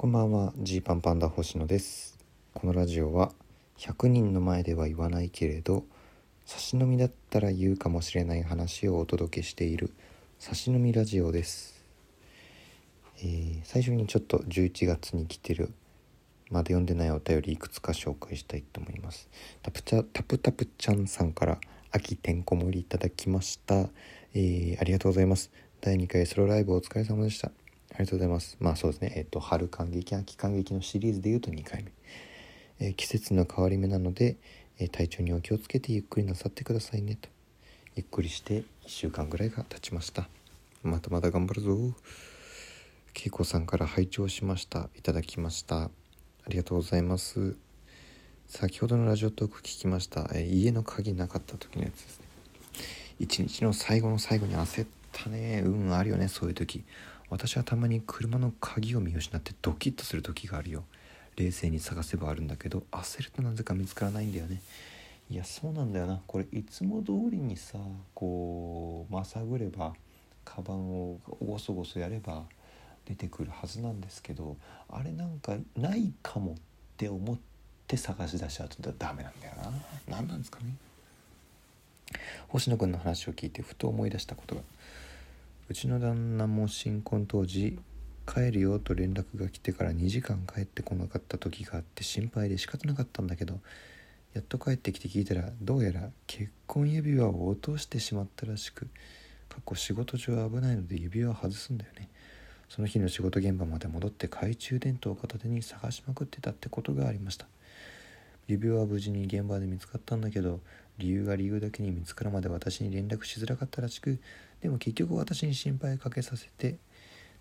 こんばんはジーパンパンダ星野です。このラジオは100人の前では言わないけれど差し飲みだったら言うかもしれない話をお届けしている差し飲みラジオです、えー最初にちょっと11月に来てるまだ読んでないお便りいくつか紹介したいと思います。タプチャタプタプちゃんさんから秋てんこ盛りいただきました、えーありがとうございます。第2回ソロライブお疲れ様でした。りがとうございます。まあそうですね。えっ、と春感激秋感激のシリーズでいうと2回目、えー季節の変わり目なので、えー体調にお気をつけてゆっくりなさってくださいねと。ゆっくりして1週間ぐらいが経ちました。またまた頑張るぞ。けいこさんから拝聴しました。いただきました。ありがとうございます。先ほどのラジオトーク聞きました、え家の鍵なかった時のやつですね。一日の最後の最後に焦ったね。運あるよねそういう時。私はたまに車の鍵を見失ってドキッとする時があるよ。冷静に探せばあるんだけど焦るとなぜか見つからないんだよね。いやそうなんだよな。これいつも通りにさこうまさぐればカバンをごそごそやれば出てくるはずなんですけどあれなんかないかもって思って探し出しちゃうとだダメなんだよな。何なんですかね。星野君の話を聞いてふと思い出したことが。うちの旦那も新婚当時帰るよと連絡が来てから2時間帰ってこなかった時があって心配で仕方なかったんだけどやっと帰ってきて聞いたらどうやら結婚指輪を落としてしまったらしくかっこ仕事上危ないので指輪を外すんだよね。その日の仕事現場まで戻って懐中電灯を片手に探しまくってたってことがありました。指輪は無事に現場で見つかったんだけど理由が理由だけに見つかるまで私に連絡しづらかったらしくでも結局私に心配かけさせて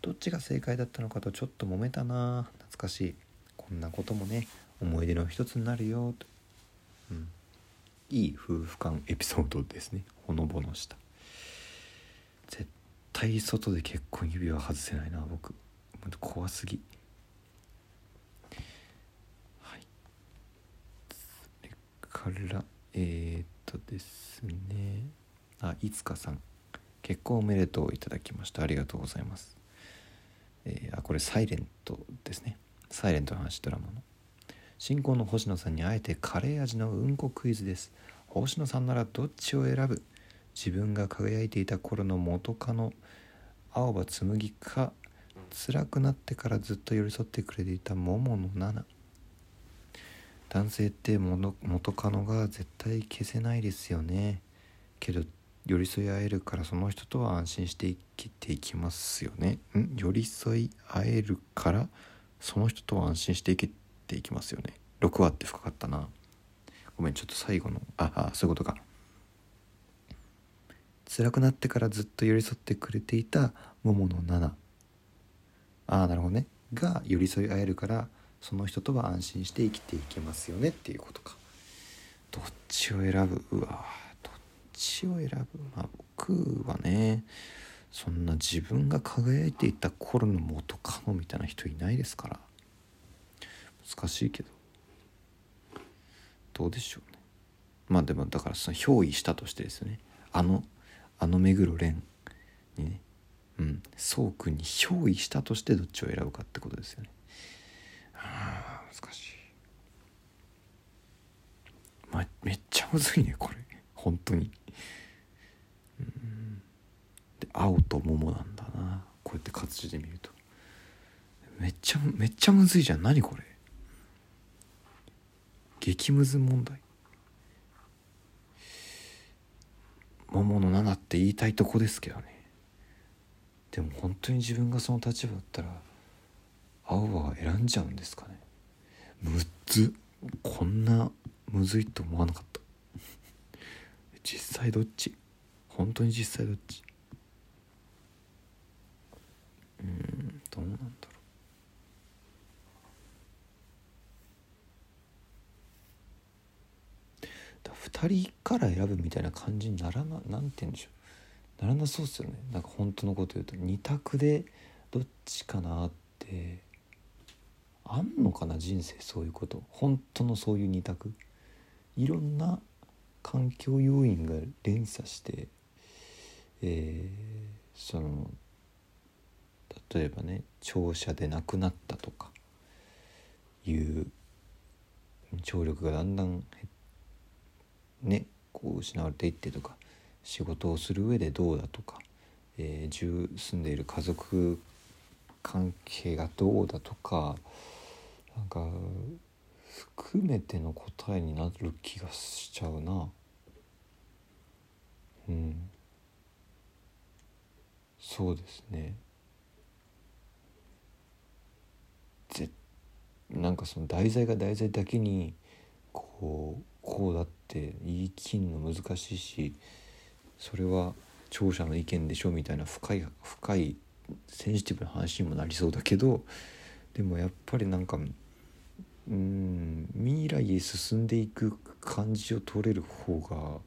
どっちが正解だったのかとちょっと揉めたな。懐かしい。こんなこともね思い出の一つになるよ。と、うん、いい夫婦間エピソードですね。ほのぼのした。絶対外で結婚指輪外せないな僕。怖すぎ。はい。それから、ですね。あいつかさん。結婚おめでとういただきました。ありがとうございます。えーあこれサイレントですね。サイレントの話ドラマの。新婚の星野さんにあえてカレー味のうんこクイズです。星野さんならどっちを選ぶ？自分が輝いていた頃の元カノ。青葉紬か。辛くなってからずっと寄り添ってくれていた桃の奈々。男性って元元カノが絶対消せないですよね。けど寄り添い合えるからその人とは安心して生きていきますよね。ん？寄り添い合えるからその人とは安心して生きていきますよね。6話って深かったな。ごめんちょっと最後のああそういうことか。辛くなってからずっと寄り添ってくれていた桃の奈々ああなるほどね。が寄り添い合えるからその人とは安心して生きていけますよねっていうことか。どっちを選ぶ？うわどっちを選ぶ？まあ僕はねそんな自分が輝いていた頃の元カノみたいな人いないですから。難しいけど。どうでしょうね。まあでもだからその憑依したとしてですね。あのあの目黒蓮にね。うん。そうくんに憑依したとしてどっちを選ぶかってことですよね。あー難しい。まめっちゃむずいねこれ。本当に。うん。で青と桃なんだな。こうやって活字で見ると。めっちゃめっちゃむずいじゃん。何これ。激ムズ問題。桃の7って言いたいとこですけどね。でも本当に自分がその立場だったら青は選んじゃうんですかね。むずこんなむずいと思わなかった。実際どっち？本当に実際どっち？うんどうなんだろう。だ2人から選ぶみたいな感じにならななんて言うんでしょう。ならなそうっすよね。なんか本当のこと言うと。2択でどっちかなって。あんのかな人生そういうこと。本当のそういう二択。いろんな環境要因が連鎖して、えーその例えばね庁舎で亡くなったとかいう聴力がだんだんねこう失われていってとか仕事をする上でどうだとか、えー、住んでいる家族関係がどうだとかなんか含めての答えになる気がしちゃうな。うん。そうですね。ぜなんかその題材が題材だけにこうこうだって言い切るの難しいしそれは聴者の意見でしょみたいな深い深いセンシティブな話にもなりそうだけどでもやっぱりなんかうん。未来へ進んでいく感じを取れる方が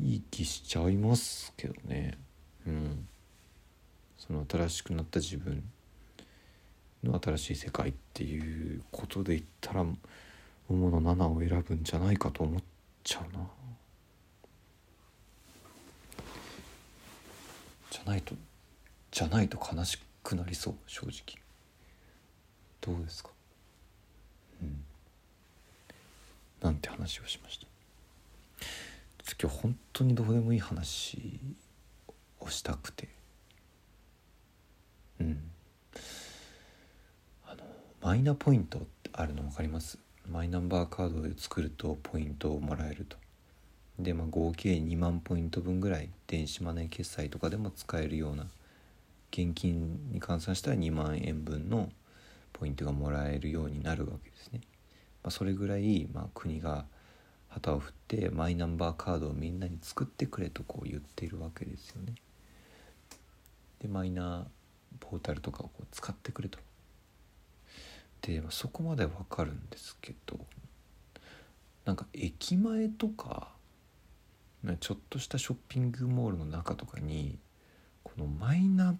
いい気しちゃいますけどね。うん。その新しくなった自分の新しい世界っていうことで言ったら桃の7を選ぶんじゃないかと思っちゃうな。じゃないとじゃないと悲しくなりそう正直。どうですか？うん。なんて話をしました。今日本当にどうでもいい話をしたくて。うん。あのマイナポイントってあるの分かります？マイナンバーカードで作るとポイントをもらえると。で、まあ、合計2万ポイント分ぐらい電子マネー決済とかでも使えるような。現金に換算したら2万円分のポイントがもらえるようになるわけですね。まあ、それぐらい、まあ、国が旗を振ってマイナンバーカードをみんなに作ってくれとこう言っているわけですよね。でマイナポータルとかをこう使ってくれと。で、まあ、そこまでわかるんですけどなんか駅前とかちょっとしたショッピングモールの中とかにこのマイナ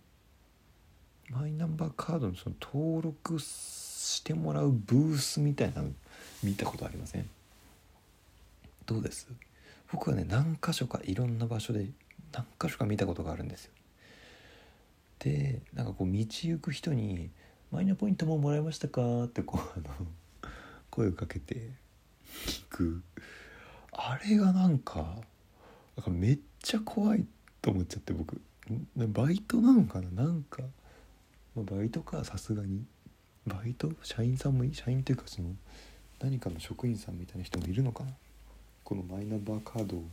マイナンバーカードのその登録してもらうブースみたいなの見たことありません？どうです？僕はね何箇所かいろんな場所で何箇所か見たことがあるんですよ。でなんかこう道行く人に「マイナポイントももらいましたか?」ってこうあの声をかけて聞く。あれがなんかなんかめっちゃ怖いと思っちゃって僕。バイトなのかな？なんか、まあ、バイトかさすがに。バイト社員さんもいい社員っていうかその何かの職員さんみたいな人もいるのかな。このマイナンバーカードを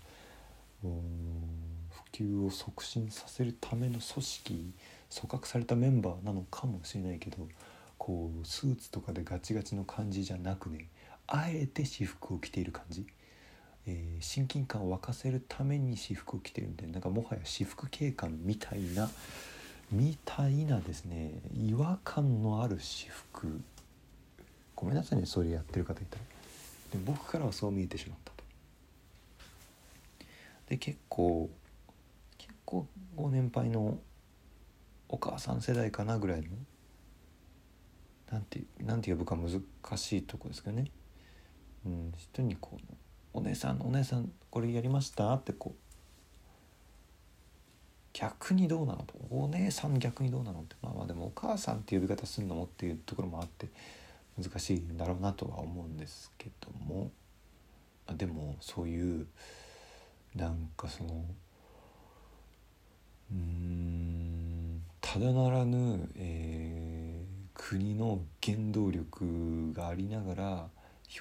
普及を促進させるための組織組閣されたメンバーなのかもしれないけどこうスーツとかでガチガチの感じじゃなくねあえて私服を着ている感じ、えー、親近感を沸かせるために私服を着てるみたいななんかもはや私服警官みたいなみたいなですね違和感のある私服。ごめんなさいねそれやってる方いたら。で僕からはそう見えてしまったと。で結構結構ご年配のお母さん世代かなぐらいのなんてなんて呼ぶか難しいとこですけどね、うん、人にこう「お姉さんお姉さんこれやりました?」ってこう逆にどうなのと。お姉さん逆にどうなのって。まあまあでもお母さんって呼び方するのもっていうところもあって難しいんだろうなとは思うんですけども。でもそういうなんかそのうんただならぬ、えー、国の原動力がありながら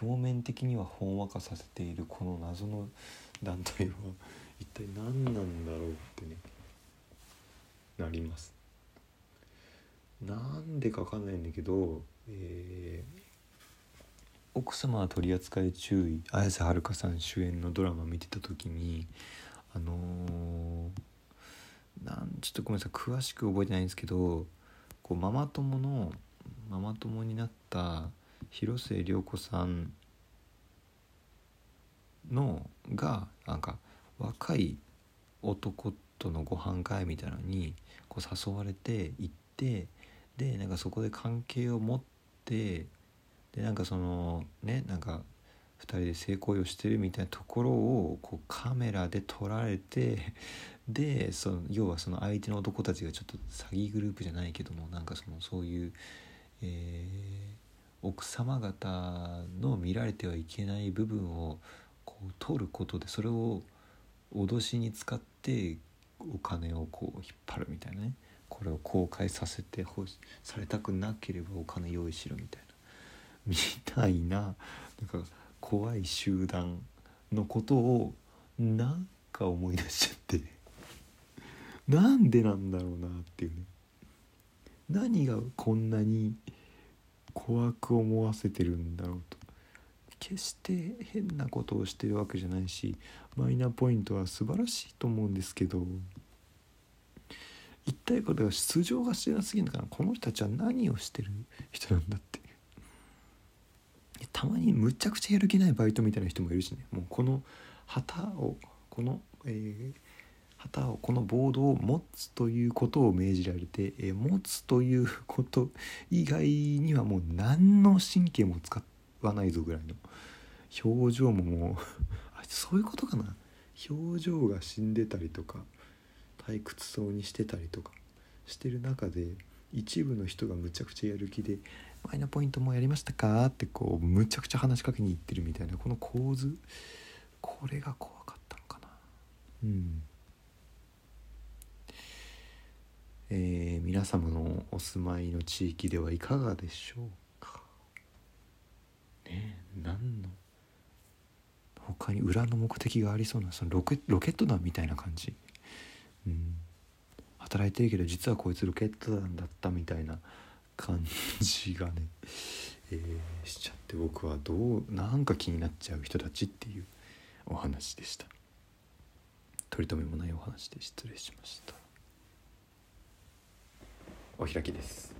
表面的にはほんわかさせているこの謎の団体は一体何なんだろうってね。なります。なんでかわかんないんだけど、えー、奥様は取り扱い注意綾瀬はるかさん主演のドラマ見てた時にあのー、なんちょっとごめんなさい詳しく覚えてないんですけどこうママ友のママ友になった広末涼子さんのがなんか若い男とのご飯会みたいなのにこう誘われて行ってでなんかそこで関係を持ってでなんかそのねなんか2人で性行為をしてるみたいなところをこうカメラで撮られてでその要はその相手の男たちがちょっと詐欺グループじゃないけどもなんかそのそういう、えー、奥様方の見られてはいけない部分をこう取ることでそれを脅しに使ってお金をこう引っ張るみたいなね。これを公開させてほしされたくなければお金用意しろみたいな。みたいななんか怖い集団のことをなんか思い出しちゃって。なんでなんだろうなっていうね。何がこんなに怖く思わせてるんだろうと。決して変なことをしてるわけじゃないしマイナポイントは素晴らしいと思うんですけど一体これは出場がしてなすぎるのかな？この人たちは何をしてる人なんだって。たまにむちゃくちゃやる気ないバイトみたいな人もいるしね。もうこの旗をこの、えー、旗をこのボードを持つということを命じられて、え、持つということ以外にはもう何の神経も使っわないぞぐらいの。表情ももう あそういうことかな。表情が死んでたりとか退屈そうにしてたりとかしてる中で一部の人がむちゃくちゃやる気で「マイナポイントもやりましたか?」ってこうむちゃくちゃ話しかけに行ってるみたいなこの構図これが怖かったのかな。うん。えー、皆様のお住まいの地域ではいかがでしょう？かね何の他に裏の目的がありそうなそのロケロケット団みたいな感じ。うん。働いてるけど実はこいつロケット団だったみたいな感じがね、えー、しちゃって僕はどうなんか気になっちゃう人たちっていうお話でした。取り留めもないお話で失礼しました。お開きです。